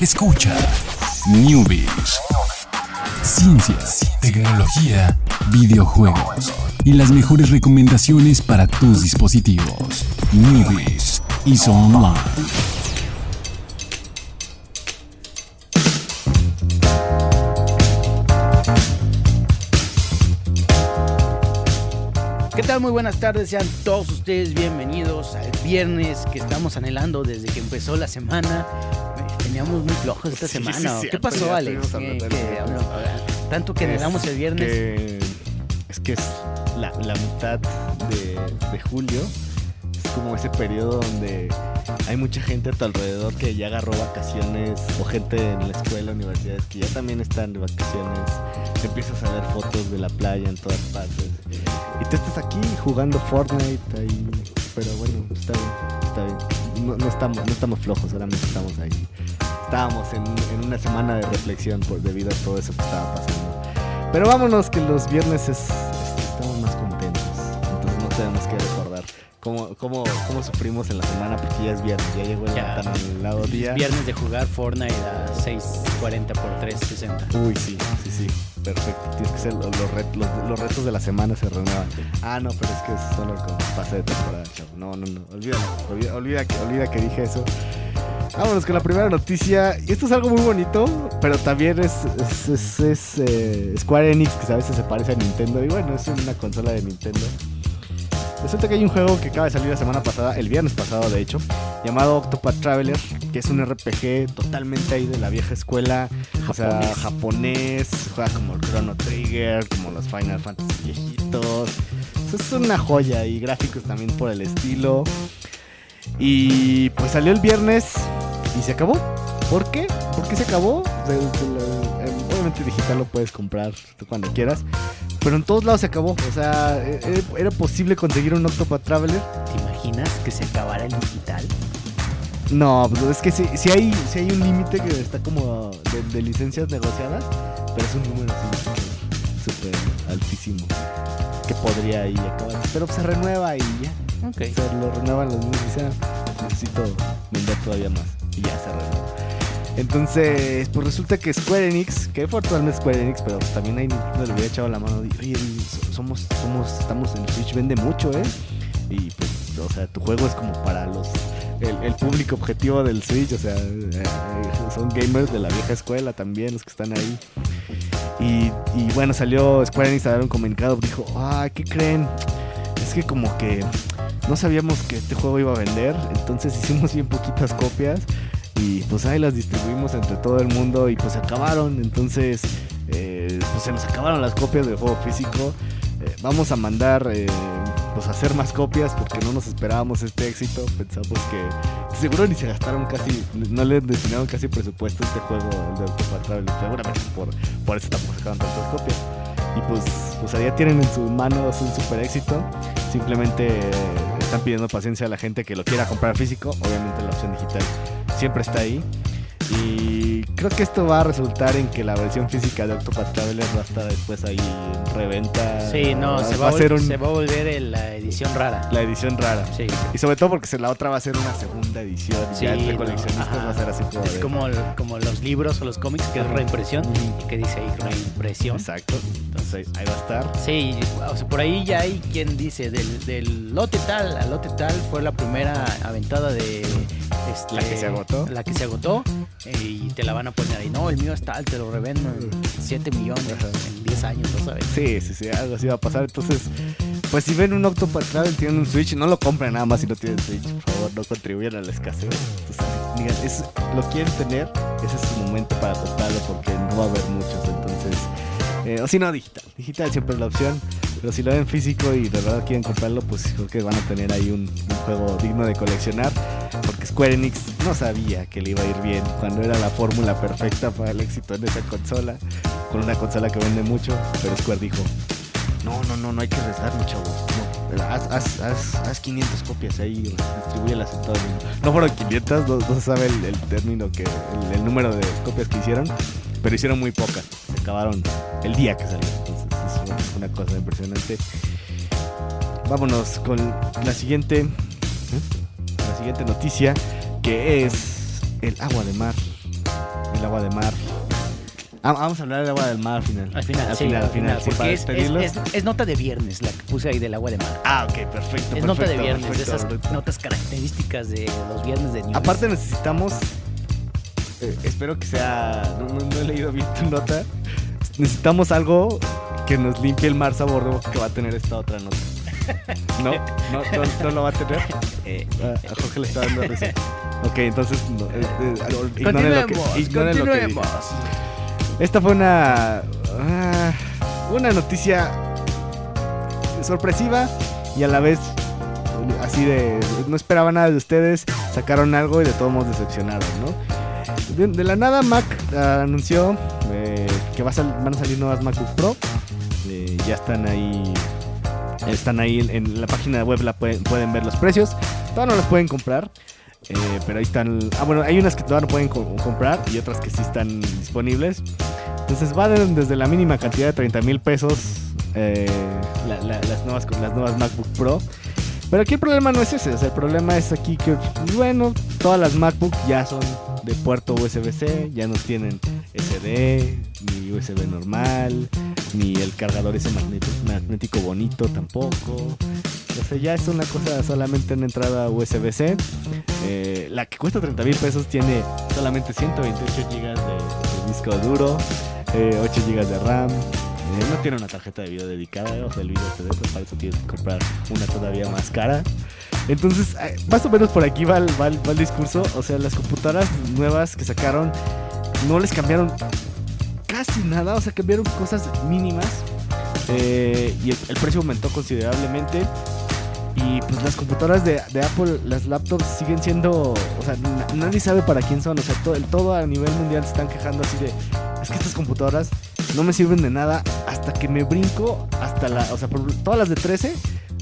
Escucha Newbies. Ciencias, tecnología, videojuegos y las mejores recomendaciones para tus dispositivos. Newbies y Online. ¿Qué tal? Muy buenas tardes, sean todos ustedes bienvenidos al viernes que estamos anhelando desde que empezó la semana. Teníamos muy flojos esta Sí, semana. ¿Qué pasó, Alex? estuvimos ¿Qué- hablando qué- del viernes. tanto que anhelamos el viernes. que- es que es la, la mitad de, de julio. Es como ese periodo donde hay mucha gente a tu alrededor que ya agarró vacaciones o gente en la escuela, universidades que ya también están de vacaciones. Te empiezas a ver fotos de la playa en todas partes. Y tú estás aquí jugando Fortnite ahí. Pero bueno, está bien, está bien. No, no estamos, no estamos flojos, solamente estamos ahí. Estábamos en, en una semana de reflexión por, debido a todo eso que estaba pasando. Pero vámonos que los viernes es, es- estamos más contentos. Entonces no tenemos que recordar cómo, cómo, cómo sufrimos en la semana porque ya es viernes, ya llegó el Ya. tan anhelado día. Es viernes de jugar Fortnite a 6.40 por 3.60. Uy, sí, sí, sí. Perfecto. Tienes que ser los, los los- retos de la semana se renuevan. Ah, no, pero es que es solo con pase de temporada, chavo. No, no, no. Olvídalo. Olvida, olvida que, olvida que dije eso. Vámonos con la primera noticia. Y esto es algo muy bonito, pero también es- es, eh, Square Enix, que a veces se parece a Nintendo. Y bueno, es una consola de Nintendo. Resulta que hay un juego que acaba de salir la semana pasada, el viernes pasado de hecho, llamado Octopath Traveler, que es un RPG totalmente ahí de la vieja escuela, o sea, Japonés. japonés, juega como el Chrono Trigger, como los Final Fantasy viejitos. Eso es una joya y gráficos también por el estilo. Y pues salió el viernes y se acabó. ¿Por qué? ¿Por qué se acabó? O sea, em, obviamente digital lo puedes comprar tú cuando quieras. Pero en todos lados se acabó. O sea, e- e- era posible conseguir un Octopath Traveler. ¿Te imaginas que se acabara el digital? No, pues es que si, hay, sí hay un límite que está como de, de licencias negociadas. Pero es un número así súper altísimo. Que podría ahí acabar. Pero se renueva y ya. Ok. O sea, lo renuevan los mismos y dicen, "Ah, necesito vender todavía más. Y ya se renueva. Entonces, pues resulta que Square Enix, que fue totalmente Square Enix, pero también ahí Nintendo le hubiera echado la mano. de, Oye, so- somos, somos, estamos en Switch, vende mucho, ¿eh? Y pues, o sea, tu juego es como para los el, público objetivo del Switch, o sea, eh, son gamers de la vieja escuela también, los que están ahí. Y, y bueno, salió Square Enix a dar un comunicado, dijo, ah, ¿qué creen? Es que como que no sabíamos que este juego iba a vender, entonces hicimos bien poquitas copias y pues ahí las distribuimos entre todo el mundo y pues acabaron, entonces eh, pues se nos acabaron las copias del juego físico. Eh, vamos a mandar eh, pues hacer más copias porque no nos esperábamos este éxito, pensamos que seguro ni se gastaron casi, no le destinaron casi presupuesto a este juego, el de Octopath Traveler, seguramente por, por eso tampoco sacaron tantas copias. Y pues, pues allá tienen en sus manos un super éxito. Simplemente están pidiendo paciencia a la gente que lo quiera comprar físico. Obviamente la opción digital siempre está ahí. Y creo que esto va a resultar en que la versión física de Octopath Traveler va a estar después ahí en reventa. Sí, no, se va, a a ser un- se va a volver la edición rara. la edición rara. Sí. Y sobre todo porque la otra va a ser una segunda edición. Sí, ya entre no, coleccionistas ajá. va a ser así como. Es como, como los libros o los cómics que es reimpresión y que dice ahí reimpresión. Exacto. Entonces ahí va a estar. Sí, o sea, por ahí ya hay quien dice del, del lote tal a lote tal fue la primera aventada de este, La que se agotó. La que se agotó eh, y te la van a poner ahí. No, el mío es tal, te lo revendo en 7 millones en 10 años, ¿no sabes? Sí, sí, sí, algo así va a pasar. Entonces, pues si ven un Octopath Traveler, tienen un Switch, no lo compren nada más si no tienen Switch. Por favor, no contribuyan a la escasez. Entonces, digan, es, lo quieren tener, ese es su momento para comprarlo porque no va a haber muchos. Entonces, eh, o si no, digital. Digital siempre es la opción. Pero si lo ven físico y de verdad quieren comprarlo, pues creo que van a tener ahí un, un juego digno de coleccionar. Porque Square Enix no sabía que le iba a ir bien cuando era la fórmula perfecta para el éxito en esa consola. Con una consola que vende mucho. Pero Square dijo, no, no, no, no hay que arriesgarnos, chavos. No, haz, haz, haz, haz 500 copias ahí, distribúyelas en todo el mundo. No fueron 500, no, se sabe el, término, que el, número de copias que hicieron, pero hicieron muy pocas. Se acabaron el día que salió. Entonces es una, una cosa impresionante. Vámonos con la siguiente, ¿eh? Siguiente noticia, que es el agua de mar el agua de mar. Ah, vamos a hablar del agua del mar al final. Al final, al sí, final, al final, sí, porque es, es- despedirlos. es- es nota de viernes la que puse ahí del agua de mar. Ah, ok, perfecto. Es nota de perfecto, viernes, de esas perfecto. notas características de los viernes de News. Aparte necesitamos, eh, espero que sea, no, no- no he leído bien tu nota, necesitamos algo que nos limpie el mar sabor que va a tener esta otra nota. ¿No? ¿No, no, no lo va a tener? Eh, Ah, a Jorge le está dando risa. Ok, entonces no, eh, eh, ignoren lo que- continuemos, ignoren lo que dije. continuemos. Esta fue una. ah, una noticia sorpresiva y a la vez así de. No esperaba nada de ustedes, sacaron algo y de todos modos decepcionaron, ¿no? De, de la nada, Mac ah, anunció eh, que va a sal- van a salir nuevas MacBook Pro. Eh, ya están ahí. Están ahí en, la página web, la pueden, pueden ver los precios. Todavía no las pueden comprar. eh, pero ahí están. Ah, bueno, hay unas que todavía no pueden co- comprar y otras que sí están disponibles. Entonces van desde la mínima cantidad de 30 mil pesos eh, la- la- las, nuevas, las nuevas MacBook Pro. Pero aquí el problema no es ese, el problema es aquí que, bueno, todas las MacBook ya son de puerto USB-C, ya no tienen SD, ni USB normal, ni el cargador ese magnético, bonito tampoco. O sea, ya es una cosa solamente en entrada USB-C. Eh, la que cuesta 30 mil pesos tiene solamente 128 GB de, de disco duro, eh, 8 GB de RAM. eh, no tiene una tarjeta de video dedicada, o sea, el video te deja, para eso tienes que comprar una todavía más cara. Entonces, eh, más o menos por aquí va el, va el- va el discurso. O sea, las computadoras nuevas que sacaron no les cambiaron casi nada, o sea, cambiaron cosas mínimas. eh, y el, precio aumentó considerablemente. Y pues las computadoras de, Apple, las laptops siguen siendo, o sea, na- nadie sabe para quién son, o sea, todo, el, todo a nivel mundial se están quejando así de, es que estas computadoras no me sirven de nada hasta que me brinco hasta la, o sea, por todas las de 13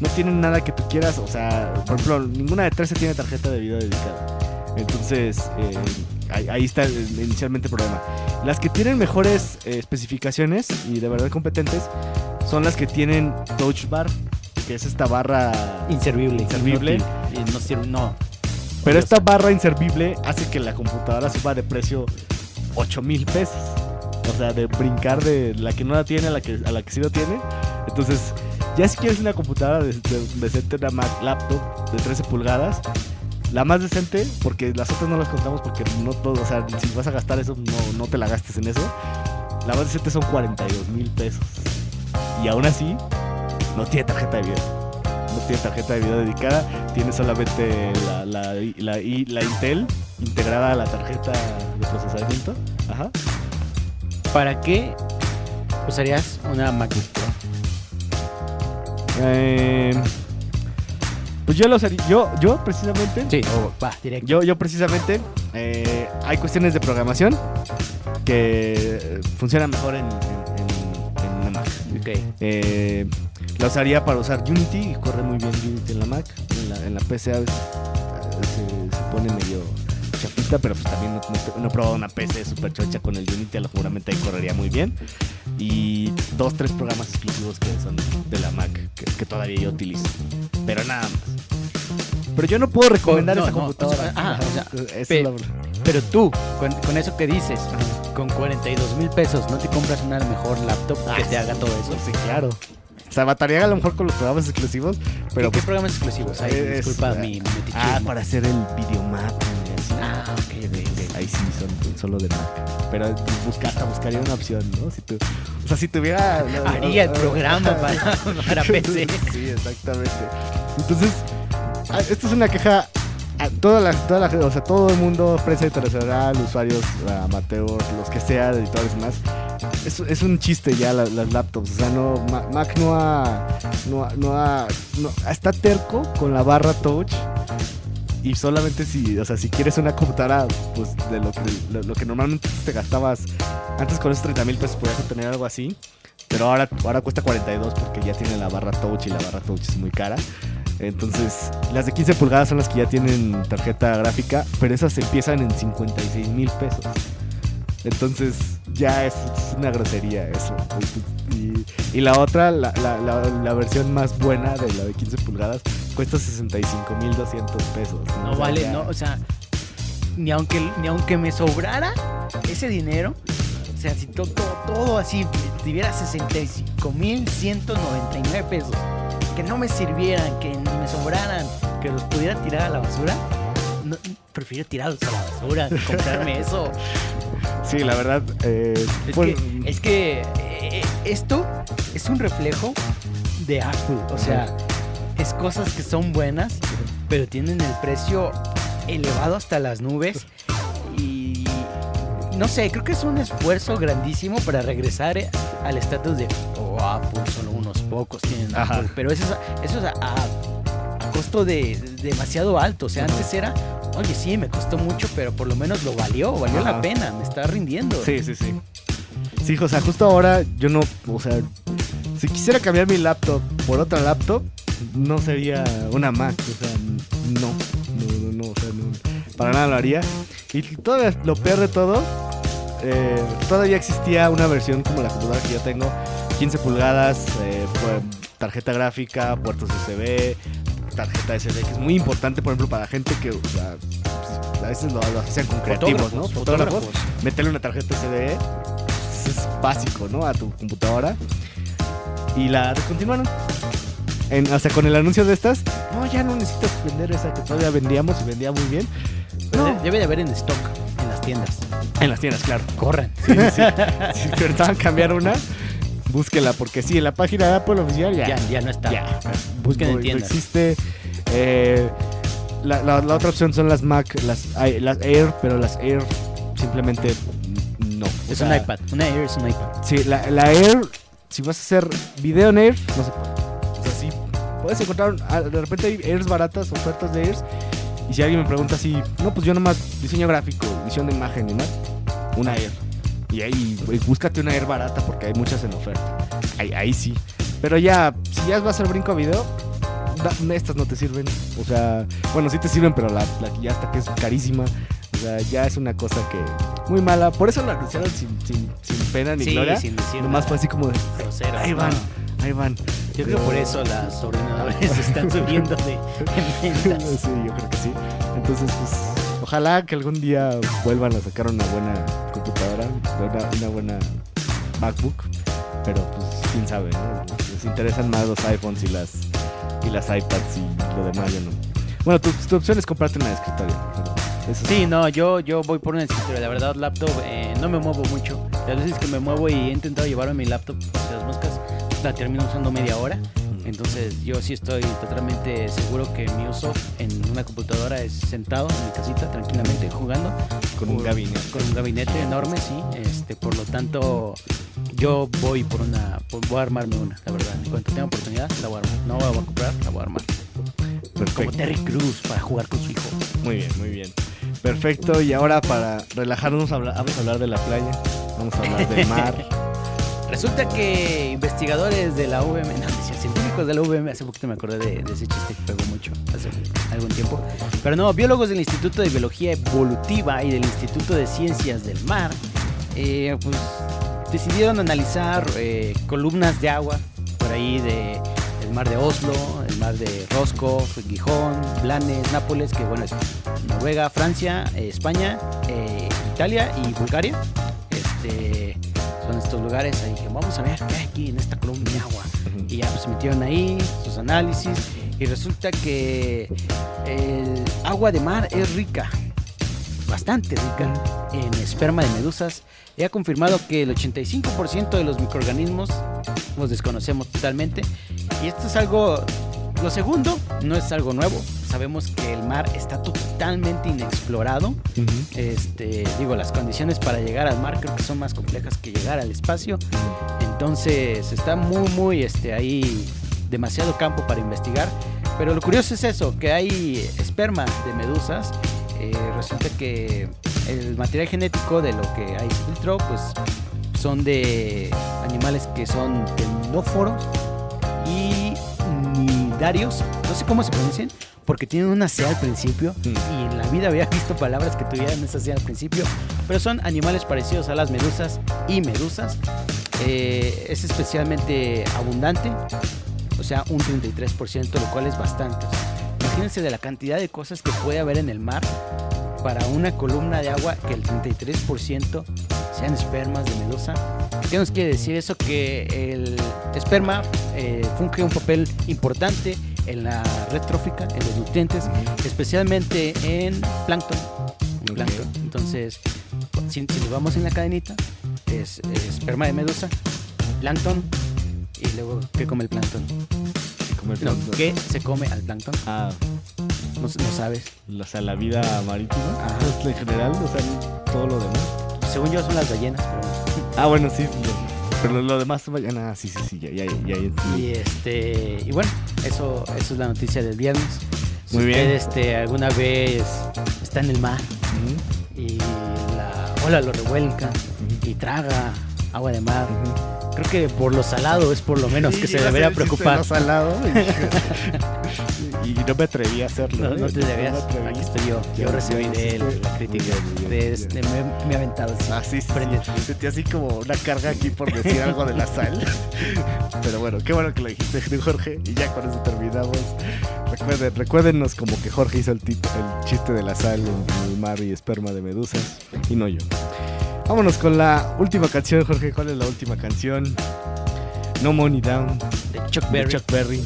no tienen nada que tú quieras, o sea, por ejemplo, ninguna de 13 tiene tarjeta de video dedicada. Entonces, eh, ahí, ahí está el- inicialmente el problema. Las que tienen mejores eh, especificaciones y de verdad competentes son las que tienen Touch Bar, que es esta barra Inservible. Inservible. y no sirve, no. Pero esta barra inservible hace que la computadora suba de precio 8 mil pesos. O sea, de brincar de la que no la tiene a la que, a la que sí lo tiene. Entonces, ya si quieres una computadora de- de- decente, una Mac laptop de 13 pulgadas, la más decente, porque las otras no las contamos porque no todo, o sea, si vas a gastar eso, no, no te la gastes en eso. La más decente son 42 mil pesos. Y aún así, no tiene tarjeta de video. No tiene tarjeta de video dedicada, tiene solamente la, la, la, Intel integrada a la tarjeta de procesamiento. Ajá. ¿Para qué usarías una MacBook Pro? Eh, pues yo lo usaría, yo, yo precisamente, Sí, o va, directo. yo, yo precisamente, eh, hay cuestiones de programación que funcionan mejor en, en, en- en una Mac. Ok. Eh, la usaría para usar Unity y corre muy bien Unity en la Mac. En la, en la PC a veces eh, se, se pone medio chafita, pero pues también no, no- no he probado una PC super chocha con el Unity, a lo seguramente ahí correría muy bien. Y dos, tres programas exclusivos que son de la Mac que, que todavía yo utilizo. Pero nada más. Pero yo no puedo recomendar No, esa no, computadora. ah, o sea, es pe- la- Pero tú, con, con eso que dices, con 42 mil pesos, ¿no te compras una mejor laptop que te haga todo eso? Sí, claro. O sea, bataría a lo mejor con los programas exclusivos, pero ¿Qué, programas exclusivos hay? Es- Disculpa ah, mi metichismo. Ah, para hacer el así. Ah, ok, ok. Ahí sí son solo de Mac. Pero busca, hasta buscaría una opción, ¿no? Si tu, o sea, si tuviera. Haría el programa para, para PC. Sí, exactamente. Entonces, ah, esto es una queja. A toda la, toda la, o sea, todo el mundo, prensa internacional, usuarios, amateur, los que sea, editores más, es, es un chiste ya la- las laptops. O sea, no, Ma- Mac no ha, no, no ha, no- está terco con la barra touch. Y solamente si, o sea, si quieres una computadora, pues de lo que, lo, lo que normalmente te gastabas antes con esos 30 mil pesos podías obtener algo así. Pero ahora, ahora cuesta 42 porque ya tiene la barra touch y la barra touch es muy cara. Entonces, las de 15 pulgadas son las que ya tienen tarjeta gráfica, pero esas empiezan en 56 mil pesos. Entonces, ya es, es una grosería eso. Y, y la otra, la, la- la- la versión más buena de la de 15 pulgadas, cuesta 65 mil 200 pesos. No vale, ya- no, o sea, ni aunque, ni aunque me sobrara, ese dinero, o sea, si to- to- todo así tuviera 65.199 pesos, que no me sirvieran, que me sobraran, que los pudiera tirar a la basura, no, prefiero tirarlos a la basura que comprarme eso. Sí, la verdad. eh, Es que, es que eh, esto es un reflejo de Apple. O sea, es cosas que son buenas, pero tienen el precio elevado hasta las nubes. Y no sé, creo que es un esfuerzo grandísimo para regresar eh, al estatus de oh, Apple, solo unos pocos tienen Ajá. Apple. Pero eso es, eso es a, a- a costo de, demasiado alto. O sea, antes era, oye, sí, me costó mucho, pero por lo menos lo valió, valió Ajá. la pena, me está rindiendo. Sí, sí, sí. Sí, o sea, justo ahora yo no, o sea, si quisiera cambiar mi laptop por otra laptop, no sería una Mac, o sea, no, no, no, no, o sea, no, para nada lo haría. Y todavía lo peor de todo, eh, todavía existía una versión como la computadora que yo tengo, 15 pulgadas, eh, tarjeta gráfica, puertos USB, tarjeta SD, que es muy importante, por ejemplo, para gente que, o sea, pues, a veces lo, lo hacen con creativos, ¿no? Fotógrafos. meterle una tarjeta SD pues, es básico, ¿no? A tu computadora. Y la descontinuaron. En, o sea, con el anuncio de estas, no, ya no necesitas vender esa que todavía vendíamos y vendía muy bien. Pero No. de- Debe de haber en stock en las tiendas. En las tiendas, claro. Corran. Sí, sí, intentaban cambiar una, búsquela, porque sí, en la página de Apple oficial ya. Ya, ya no está. ya. Busquen no, en no tiendas. existe. Eh, la, la- la otra opción son las Mac, las, Air, pero las Air simplemente no. Es sea, un iPad. Una Air es un iPad. Sí, la, la Air, si vas a hacer video en Air, no se puede. O sea, sí, puedes encontrar, ah, de repente hay Airs baratas, ofertas de Airs. Y si alguien me pregunta así, no, pues yo nomás diseño gráfico, edición de imagen y más, una Air. Y ahí, búscate una Air barata porque hay muchas en oferta. Ahí, ahí sí. Pero ya, si ya vas al brinco a video, da- estas no te sirven. O sea, bueno, sí te sirven, pero la, la ya hasta que es carísima. O sea, ya es una cosa que muy mala. Por eso lo anunciaron sin, sin, sin pena ni Sí, gloria. sin decir Nomás fue así como de, grosero. ahí van, No. ahí van. Yo creo que por eso las ordenadores están subiendo de en ventas. Sí, yo creo que sí. Entonces, pues, ojalá que algún día vuelvan a sacar una buena computadora, una, una buena MacBook. Pero, pues, quién sabe, ¿no? Les interesan más los iPhones y las, y las iPads y lo demás, yo no. Bueno, tu, tu opción es comprarte una de escritorio. eso Sí, no, yo, yo voy por una escritura. La verdad, laptop, eh, no me muevo mucho. Las veces que me muevo y he intentado llevarme mi laptop hacia las moscas, la termino usando media hora. Entonces yo sí estoy totalmente seguro que mi uso en una computadora es sentado en mi casita tranquilamente jugando Con un gabinete. con un gabinete enorme, sí. Este, por lo tanto, yo voy por una, por- voy a armarme una, la verdad. En cuanto tenga oportunidad, la voy a armar. No la voy a comprar, la voy a armar. Como Perfecto. Terry Cruz para jugar con su hijo. Muy bien, muy bien. Perfecto. Y ahora para relajarnos, vamos a hablar de la playa. Vamos a hablar del mar. Resulta que investigadores de la UVM, no, de la UVM, hace poquito me acordé de, ese chiste que pegó mucho hace algún tiempo. Pero no, biólogos del Instituto de Biología Evolutiva y del Instituto de Ciencias del Mar, eh, pues decidieron analizar eh, columnas de agua por ahí de el mar de Oslo, el mar de Roscoff, Gijón, Blanes, Nápoles, que bueno es Noruega, Francia, eh, España, Italia y Bulgaria. Este, son estos lugares. Ahí dije, vamos a ver qué hay aquí en esta columna de agua. Y ya pues, se metieron ahí sus análisis y resulta que el agua de mar es rica, bastante rica en esperma de medusas y ha confirmado que el 85% de los microorganismos los desconocemos totalmente. Y esto es algo, lo segundo, no es algo nuevo. Sabemos que el mar está totalmente inexplorado. Ujú. Este, digo, las condiciones para llegar al mar creo que son más complejas que llegar al espacio. Entonces está muy, muy este, ahí demasiado campo para investigar. Pero lo curioso es eso, que hay esperma de medusas. Eh, resulta que el material genético de lo que ahí se filtró, pues son de animales que son tendóforos y nidarios. No sé cómo se pronuncian, porque tienen una C al principio. Mm. Y en la vida había visto palabras que tuvieran esa C al principio. Pero son animales parecidos a las medusas y medusas. Eh, es especialmente abundante, o sea, un 33%, lo cual es bastante. O sea, imagínense de la cantidad de cosas que puede haber en el mar. para una columna de agua que el 33% sean espermas de medusa. ¿Qué nos quiere decir eso? Que el esperma eh, funge un papel importante en la red trófica, en los nutrientes, especialmente en plancton. en plancton. Entonces, si, si nos vamos en la cadenita, es, es esperma de medusa, plancton, y luego, ¿qué come el plancton? El No. ¿qué se come al plancton? Ah, No, no sabes. o sea, la vida marítima. Ajá. Pues, en general, o sea, todo lo demás. Según yo son las ballenas, pero... Ah, bueno, sí. pero lo demás. Ah, sí, sí, sí, ya, ya, ya, ya entendí. Y este y bueno, eso, eso es la noticia del viernes. Si Muy bien. usted este, alguna vez está en el mar y la ola lo revuelca y traga agua de mar. Creo que por lo salado es por lo menos que se debería preocupar. salado. y, y no me atreví a hacerlo. No, ¿eh? no te debías. atreví. Aquí estoy yo. Ya, Yo recibí de él la crítica. De este, me, me he aventado. así. Ah, sí, sí. Prende. Sentí así como una carga aquí por decir algo de la sal. Pero bueno, qué bueno que lo dijiste, Jorge. Y ya con eso terminamos. Recuerden, recuérdenos como que Jorge hizo el, el chiste de la sal en el mar y esperma de medusas. Y no yo. Vámonos con la última canción, Jorge. ¿Cuál es la última canción? No Money Down. De Chuck de Berry. Chuck Berry.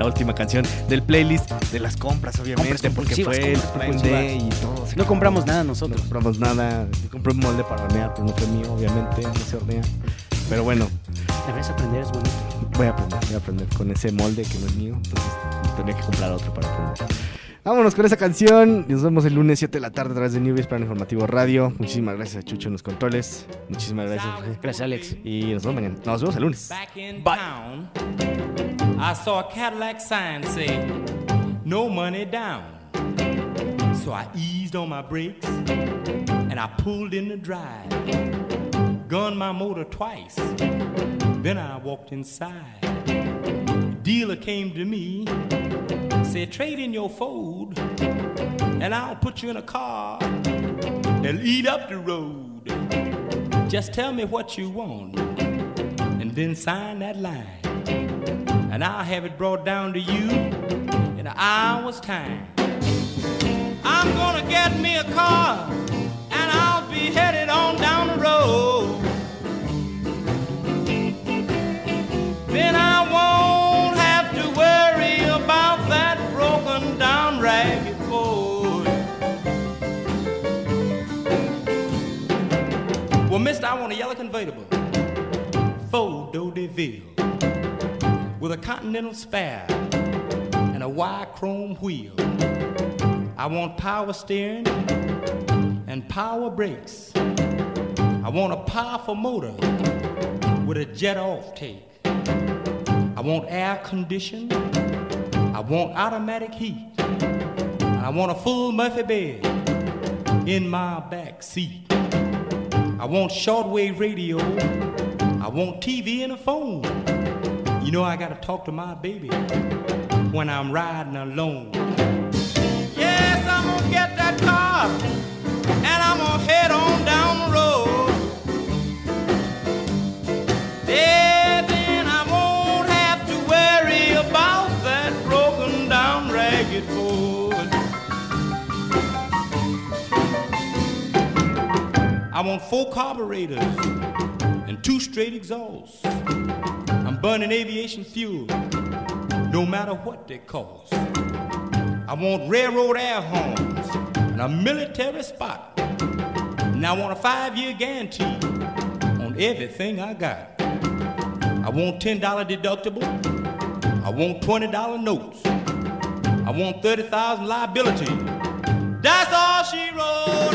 La última canción del playlist de las compras, obviamente, Compras porque fue el Prime. Day y todo. No compramos nada no nosotros. compramos nada. Compré un molde para hornear, pero no fue mío, obviamente. No se hornea. Pero bueno, Deberías aprender, es bonito. voy a aprender. Voy a aprender con ese molde que no es mío. Entonces tenía que comprar otro para aprender. Vámonos con esa canción. Nos vemos el lunes 7 de la tarde a través de Newbies Plan Informativo Radio. Muchísimas gracias a Chucho en los controles. Muchísimas gracias. Gracias, Alex. Y nos vemos mañana. Nos vemos el lunes. Back in Bye. town, I saw a Cadillac sign say, no money down. So I eased on my brakes and I pulled in the drive. Gunned my motor twice. Then I walked inside. Dealer came to me, said, trade in your Ford and I'll put you in a car and eat up the road. Just tell me what you want and then sign that line. And I'll have it brought down to you in an hour's time. I'm gonna get me a car and I'll be headed on down the road. Then I Mister, I want a yellow convertible. Ford Deville with a continental spare and a wide chrome wheel. I want power steering and power brakes. I want a powerful motor with a jet off take. I want air conditioning. I want automatic heat. And I want a full Murphy bed in my back seat. I want shortwave radio. I want TV and a phone. You know I gotta talk to my baby when I'm riding alone. Yes, I'm gonna get that car and I'm gonna head on Want four carburetors and two straight exhausts. I'm burning aviation fuel, no matter what they cost. I want railroad air horns and a military spot. And I want a five-year guarantee on everything I got. I want $10 deductible. I want $20 notes. I want 30,000 liability. That's all she wrote.